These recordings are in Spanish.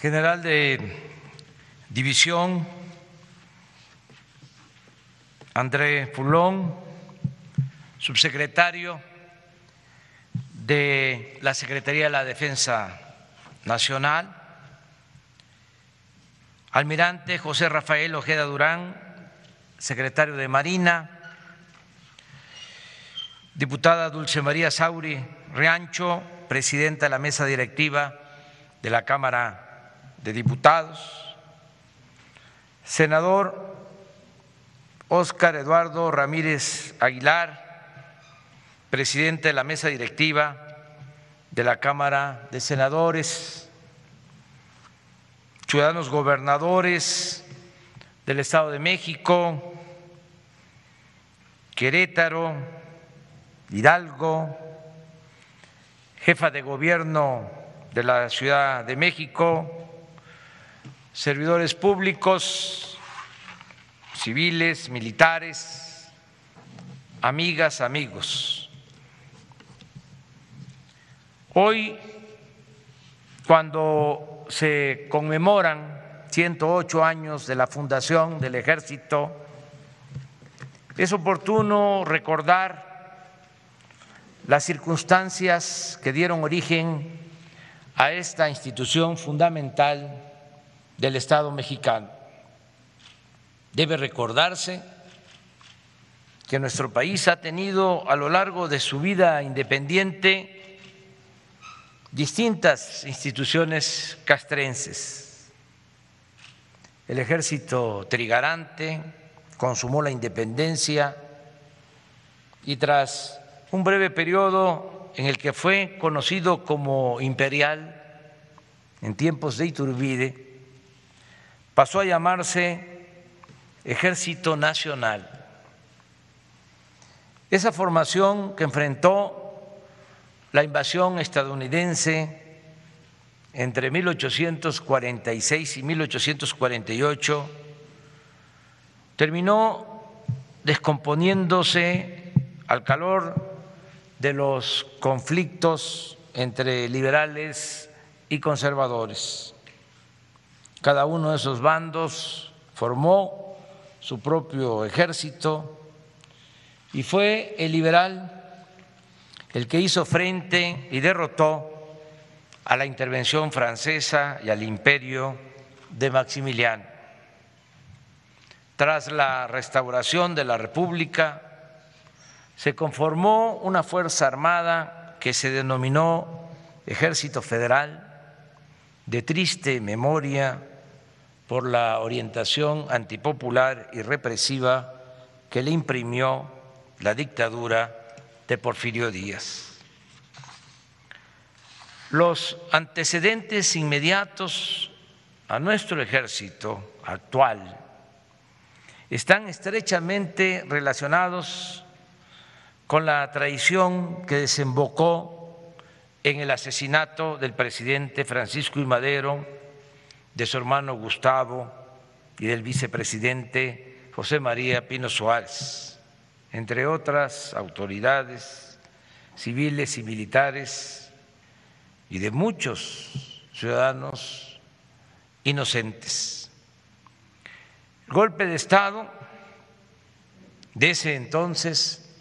general de división, André Fulón, subsecretario de la Secretaría de la Defensa Nacional, almirante José Rafael Ojeda Durán, secretario de Marina, diputada Dulce María Sauri Riancho, presidenta de la mesa directiva de la Cámara de Diputados, senador Óscar Eduardo Ramírez Aguilar, presidente de la mesa directiva de la Cámara de Senadores, ciudadanos gobernadores del Estado de México, Querétaro, Hidalgo, jefa de gobierno de la Ciudad de México, servidores públicos, civiles, militares, amigas, amigos. Hoy, cuando se conmemoran 108 años de la fundación del ejército, es oportuno recordar las circunstancias que dieron origen a esta institución fundamental del Estado mexicano. Debe recordarse que nuestro país ha tenido a lo largo de su vida independiente distintas instituciones castrenses. El ejército trigarante consumó la independencia y tras un breve periodo en el que fue conocido como imperial en tiempos de Iturbide, pasó a llamarse Ejército Nacional. Esa formación que enfrentó la invasión estadounidense entre 1846 y 1848 terminó descomponiéndose al calor de los conflictos entre liberales y conservadores. Cada uno de esos bandos formó su propio ejército y fue el liberal el que hizo frente y derrotó a la intervención francesa y al imperio de Maximiliano. Tras la restauración de la República, se conformó una Fuerza Armada que se denominó Ejército Federal, de triste memoria por la orientación antipopular y represiva que le imprimió la dictadura de Porfirio Díaz. Los antecedentes inmediatos a nuestro ejército actual están estrechamente relacionados con la traición que desembocó en el asesinato del presidente Francisco I. Madero, de su hermano Gustavo y del vicepresidente José María Pino Suárez, entre otras autoridades civiles y militares y de muchos ciudadanos inocentes. El golpe de Estado de ese entonces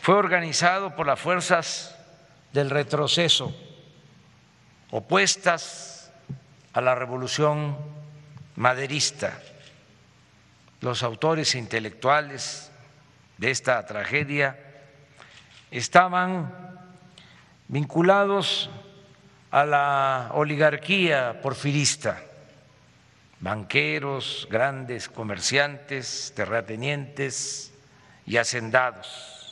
fue organizado por las fuerzas del retroceso opuestas a la revolución maderista. Los autores intelectuales de esta tragedia estaban vinculados a la oligarquía porfirista, banqueros, grandes comerciantes, terratenientes y hacendados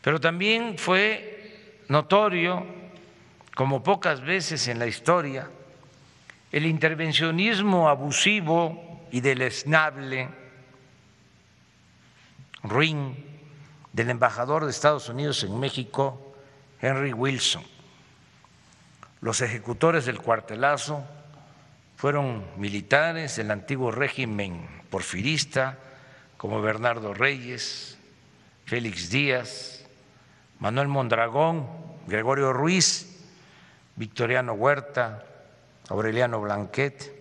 pero también fue notorio, como pocas veces en la historia, el intervencionismo abusivo y deleznable, ruin, del embajador de Estados Unidos en México, Henry Wilson. Los ejecutores del cuartelazo fueron militares del antiguo régimen porfirista, como Bernardo Reyes, Félix Díaz, Manuel Mondragón, Gregorio Ruiz, Victoriano Huerta, Aureliano Blanquet,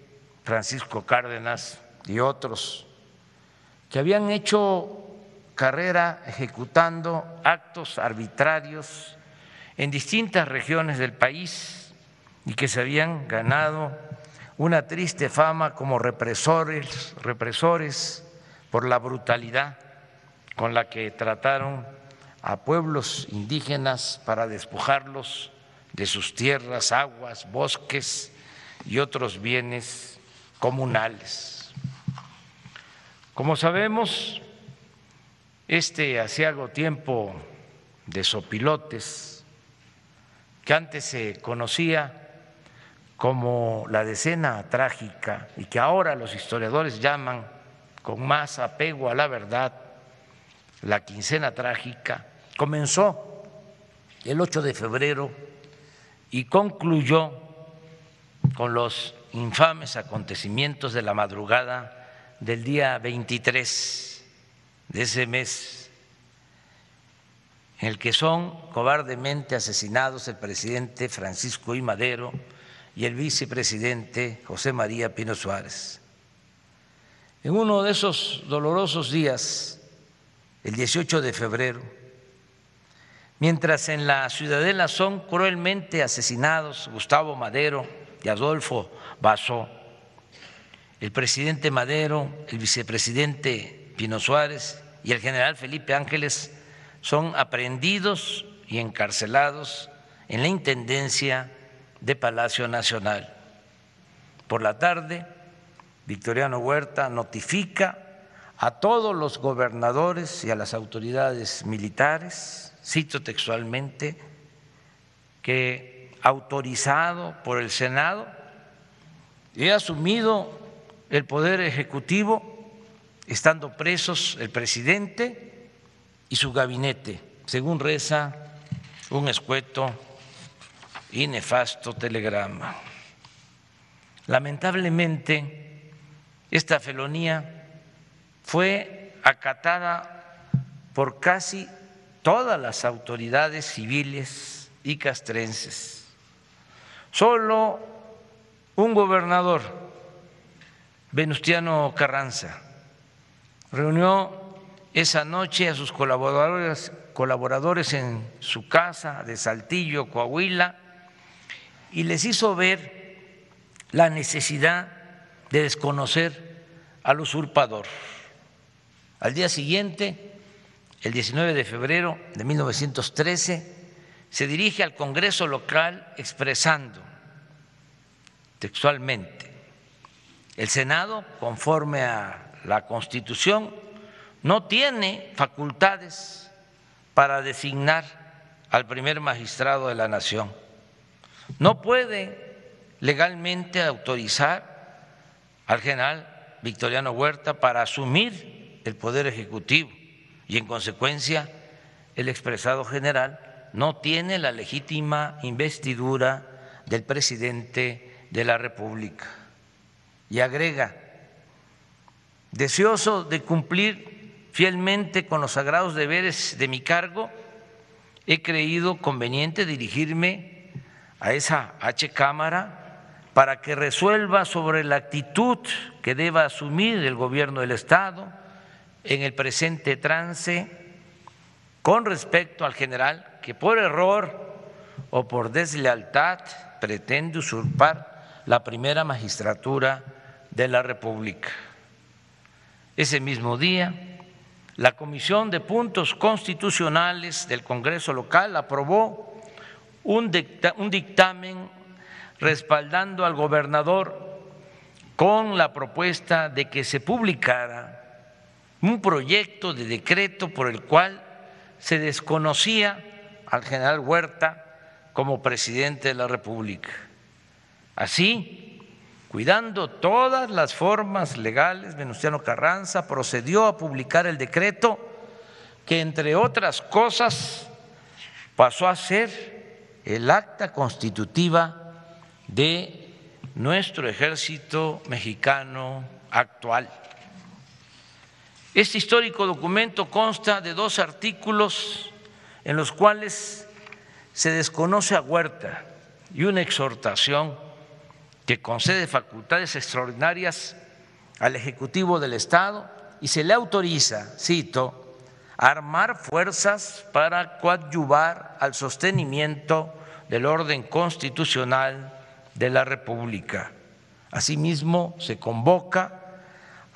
Francisco Cárdenas y otros que habían hecho carrera ejecutando actos arbitrarios en distintas regiones del país y que se habían ganado una triste fama como represores, represores por la brutalidad con la que trataron a pueblos indígenas para despojarlos de sus tierras, aguas, bosques y otros bienes comunales. Como sabemos, este asiago tiempo de sopilotes, que antes se conocía como la decena trágica y que ahora los historiadores llaman con más apego a la verdad la quincena trágica, comenzó el 8 de febrero y concluyó con los infames acontecimientos de la madrugada del día 23 de ese mes, en el que son cobardemente asesinados el presidente Francisco I. Madero y el vicepresidente José María Pino Suárez. En uno de esos dolorosos días, el 18 de febrero, mientras en la ciudadela son cruelmente asesinados Gustavo Madero y Adolfo Basó, el presidente Madero, el vicepresidente Pino Suárez y el general Felipe Ángeles son aprehendidos y encarcelados en la Intendencia de Palacio Nacional. Por la tarde, Victoriano Huerta notifica a todos los gobernadores y a las autoridades militares, cito textualmente, que autorizado por el Senado, he asumido el poder ejecutivo estando presos el presidente y su gabinete, según reza un escueto y nefasto telegrama. Lamentablemente, esta felonía fue acatada por casi todas las autoridades civiles y castrenses. Solo un gobernador, Venustiano Carranza, reunió esa noche a sus colaboradores, colaboradores en su casa de Saltillo, Coahuila, y les hizo ver la necesidad de desconocer al usurpador. Al día siguiente, el 19 de febrero de 1913, se dirige al Congreso local expresando textualmente, el Senado, conforme a la Constitución, no tiene facultades para designar al primer magistrado de la Nación. No puede legalmente autorizar al general Victoriano Huerta para asumir el poder ejecutivo y en consecuencia el expresado general no tiene la legítima investidura del presidente de la República. Y agrega, deseoso de cumplir fielmente con los sagrados deberes de mi cargo, he creído conveniente dirigirme a esa H Cámara para que resuelva sobre la actitud que deba asumir el gobierno del Estado en el presente trance con respecto al general que por error o por deslealtad pretende usurpar la primera magistratura de la República. Ese mismo día, la Comisión de Puntos Constitucionales del Congreso local aprobó un dictamen respaldando al gobernador con la propuesta de que se publicara un proyecto de decreto por el cual se desconocía al general Huerta como presidente de la República. Así, cuidando todas las formas legales, Venustiano Carranza procedió a publicar el decreto que, entre otras cosas, pasó a ser el acta constitutiva de nuestro ejército mexicano actual. Este histórico documento consta de dos artículos en los cuales se desconoce a Huerta y una exhortación que concede facultades extraordinarias al Ejecutivo del Estado y se le autoriza, cito, armar fuerzas para coadyuvar al sostenimiento del orden constitucional de la República. Asimismo, se convoca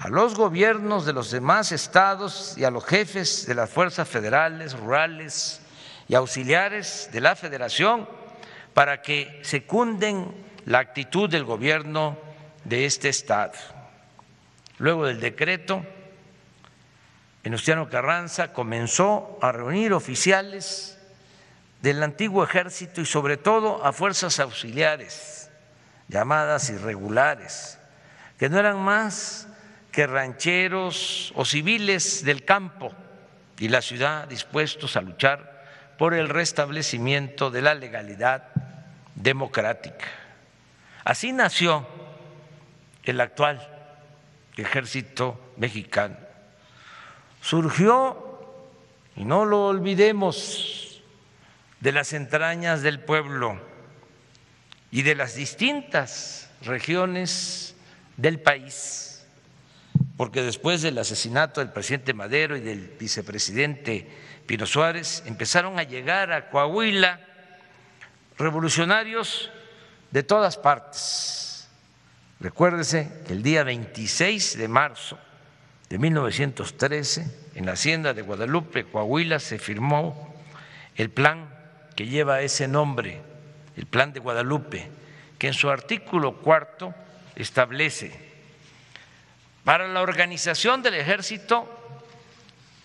a los gobiernos de los demás estados y a los jefes de las fuerzas federales, rurales y auxiliares de la federación para que secunden la actitud del gobierno de este estado. Luego del decreto, Venustiano Carranza comenzó a reunir oficiales del antiguo ejército y sobre todo a fuerzas auxiliares, llamadas irregulares, que no eran más que rancheros o civiles del campo y la ciudad dispuestos a luchar por el restablecimiento de la legalidad democrática. Así nació el actual ejército mexicano. Surgió, y no lo olvidemos, de las entrañas del pueblo y de las distintas regiones del país porque después del asesinato del presidente Madero y del vicepresidente Pino Suárez empezaron a llegar a Coahuila revolucionarios de todas partes. Recuérdese que el día 26 de marzo de 1913, en la hacienda de Guadalupe, Coahuila, se firmó el plan que lleva ese nombre, el Plan de Guadalupe, que en su artículo cuarto establece para la organización del ejército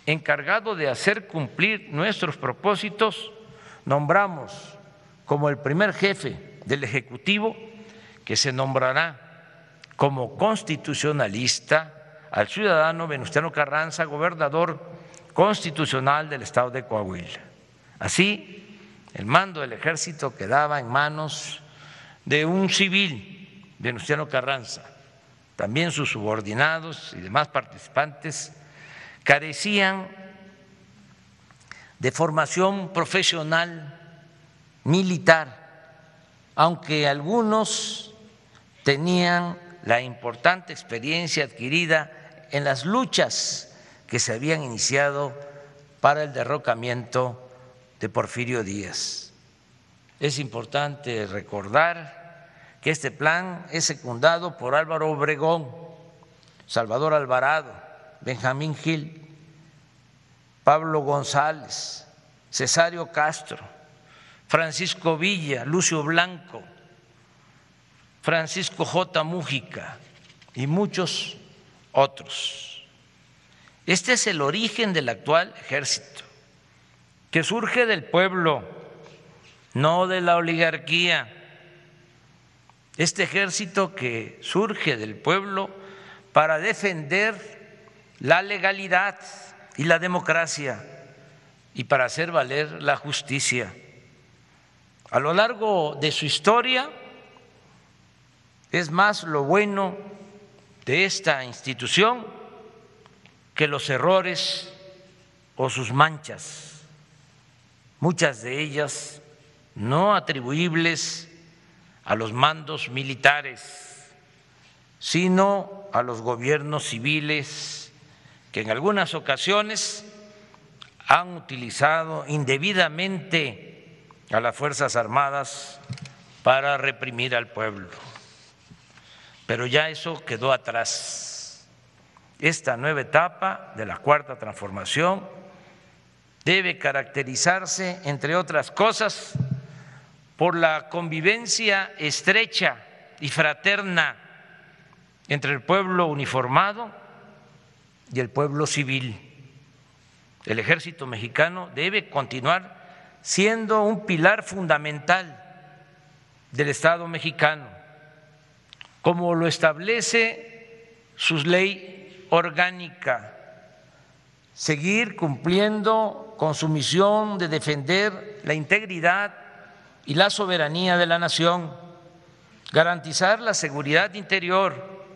encargado de hacer cumplir nuestros propósitos, nombramos como el primer jefe del Ejecutivo, que se nombrará como constitucionalista al ciudadano Venustiano Carranza, gobernador constitucional del estado de Coahuila. Así, el mando del ejército quedaba en manos de un civil, Venustiano Carranza, también sus subordinados y demás participantes carecían de formación profesional militar, aunque algunos tenían la importante experiencia adquirida en las luchas que se habían iniciado para el derrocamiento de Porfirio Díaz. Es importante recordar que este plan es secundado por Álvaro Obregón, Salvador Alvarado, Benjamín Gil, Pablo González, Cesario Castro, Francisco Villa, Lucio Blanco, Francisco J. Mújica y muchos otros. Este es el origen del actual ejército, que surge del pueblo, no de la oligarquía este ejército que surge del pueblo para defender la legalidad y la democracia y para hacer valer la justicia. A lo largo de su historia es más lo bueno de esta institución que los errores o sus manchas, muchas de ellas no atribuibles a los mandos militares, sino a los gobiernos civiles que en algunas ocasiones han utilizado indebidamente a las Fuerzas Armadas para reprimir al pueblo. Pero ya eso quedó atrás. Esta nueva etapa de la cuarta transformación debe caracterizarse, entre otras cosas, por la convivencia estrecha y fraterna entre el pueblo uniformado y el pueblo civil. El ejército mexicano debe continuar siendo un pilar fundamental del Estado mexicano, como lo establece su ley orgánica, seguir cumpliendo con su misión de defender la integridad y la soberanía de la nación, garantizar la seguridad interior,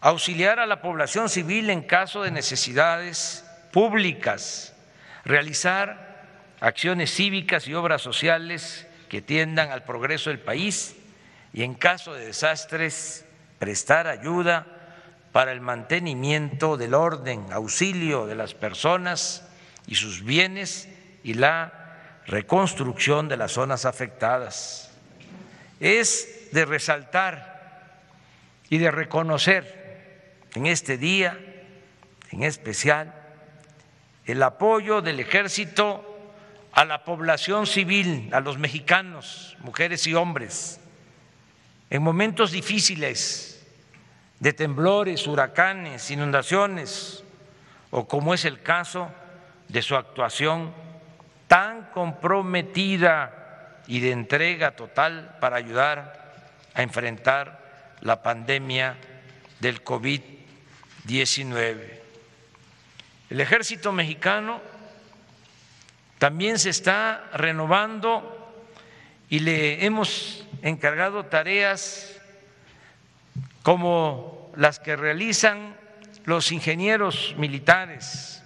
auxiliar a la población civil en caso de necesidades públicas, realizar acciones cívicas y obras sociales que tiendan al progreso del país y en caso de desastres prestar ayuda para el mantenimiento del orden, auxilio de las personas y sus bienes y la reconstrucción de las zonas afectadas. Es de resaltar y de reconocer en este día, en especial, el apoyo del ejército a la población civil, a los mexicanos, mujeres y hombres, en momentos difíciles de temblores, huracanes, inundaciones, o como es el caso de su actuación tan comprometida y de entrega total para ayudar a enfrentar la pandemia del COVID-19. El ejército mexicano también se está renovando y le hemos encargado tareas como las que realizan los ingenieros militares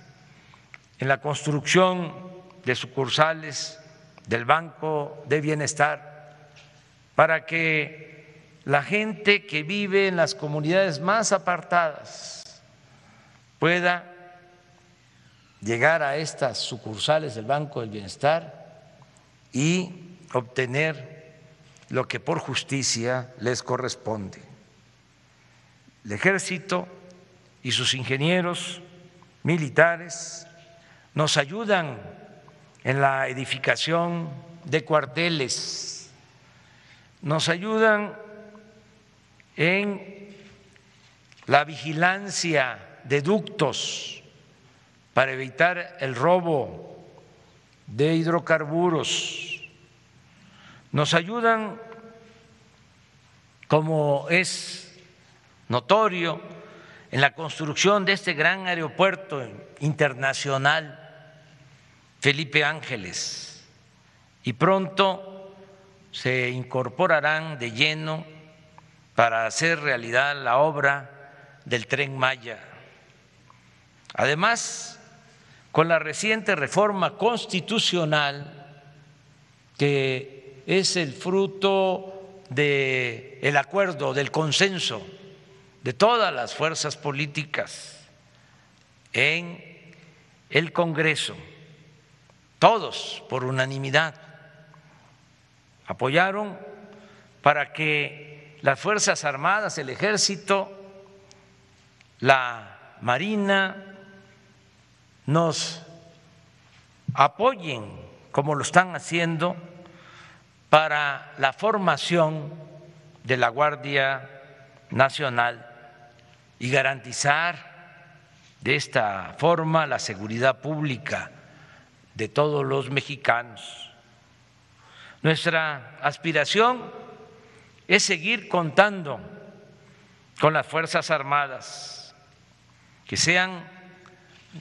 en la construcción de sucursales del Banco de Bienestar, para que la gente que vive en las comunidades más apartadas pueda llegar a estas sucursales del Banco del Bienestar y obtener lo que por justicia les corresponde. El ejército y sus ingenieros militares nos ayudan en la edificación de cuarteles, nos ayudan en la vigilancia de ductos para evitar el robo de hidrocarburos, nos ayudan, como es notorio, en la construcción de este gran aeropuerto internacional Felipe Ángeles y pronto se incorporarán de lleno para hacer realidad la obra del tren Maya. Además, con la reciente reforma constitucional que es el fruto del acuerdo, del consenso de todas las fuerzas políticas en el Congreso, todos por unanimidad apoyaron para que las Fuerzas Armadas, el Ejército, la Marina, nos apoyen como lo están haciendo para la formación de la Guardia Nacional y garantizar de esta forma la seguridad pública de todos los mexicanos. Nuestra aspiración es seguir contando con las Fuerzas Armadas, que sean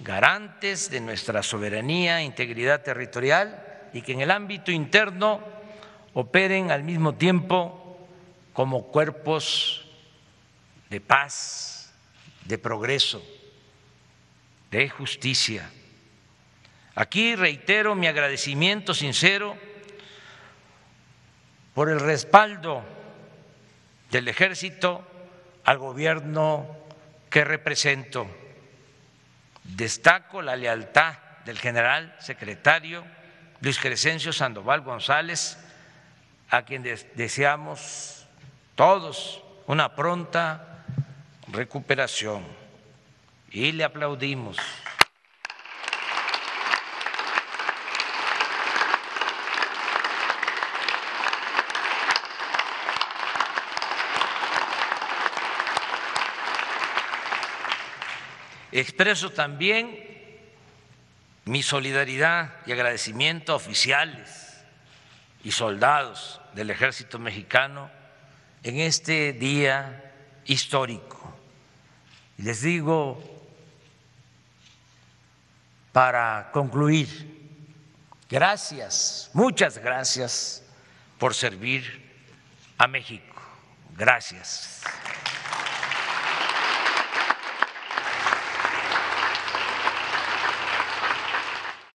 garantes de nuestra soberanía e integridad territorial y que en el ámbito interno operen al mismo tiempo como cuerpos de paz, de progreso, de justicia. Aquí reitero mi agradecimiento sincero por el respaldo del ejército al gobierno que represento. Destaco la lealtad del general secretario Luis Crescencio Sandoval González, a quien deseamos todos una pronta recuperación y le aplaudimos. Expreso también mi solidaridad y agradecimiento a oficiales y soldados del ejército mexicano en este día histórico. Y les digo, para concluir, gracias, muchas gracias por servir a México. Gracias.